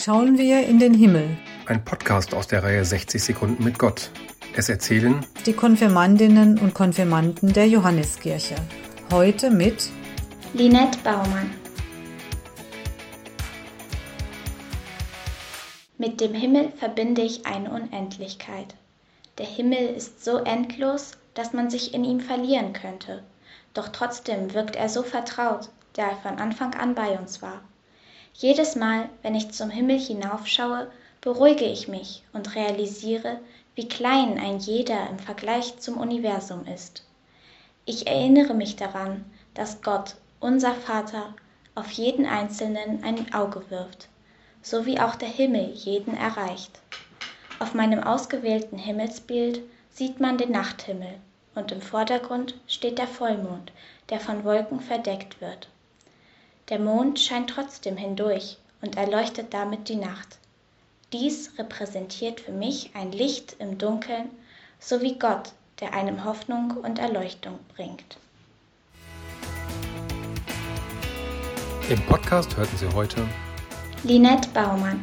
schauen wir in den Himmel. Ein Podcast aus der Reihe 60 Sekunden mit Gott. Es erzählen die Konfirmandinnen und Konfirmanden der Johanneskirche. Heute mit Linette Baumann. Mit dem Himmel verbinde ich eine Unendlichkeit. Der Himmel ist so endlos, dass man sich in ihm verlieren könnte. Doch trotzdem wirkt er so vertraut, da er von Anfang an bei uns war. Jedes Mal, wenn ich zum Himmel hinaufschaue, beruhige ich mich und realisiere, wie klein ein jeder im Vergleich zum Universum ist. Ich erinnere mich daran, dass Gott, unser Vater, auf jeden Einzelnen ein Auge wirft, so wie auch der Himmel jeden erreicht. Auf meinem ausgewählten Himmelsbild sieht man den Nachthimmel und im Vordergrund steht der Vollmond, der von Wolken verdeckt wird. Der Mond scheint trotzdem hindurch und erleuchtet damit die Nacht. Dies repräsentiert für mich ein Licht im Dunkeln, sowie Gott, der einem Hoffnung und Erleuchtung bringt. Im Podcast hörten Sie heute Linette Baumann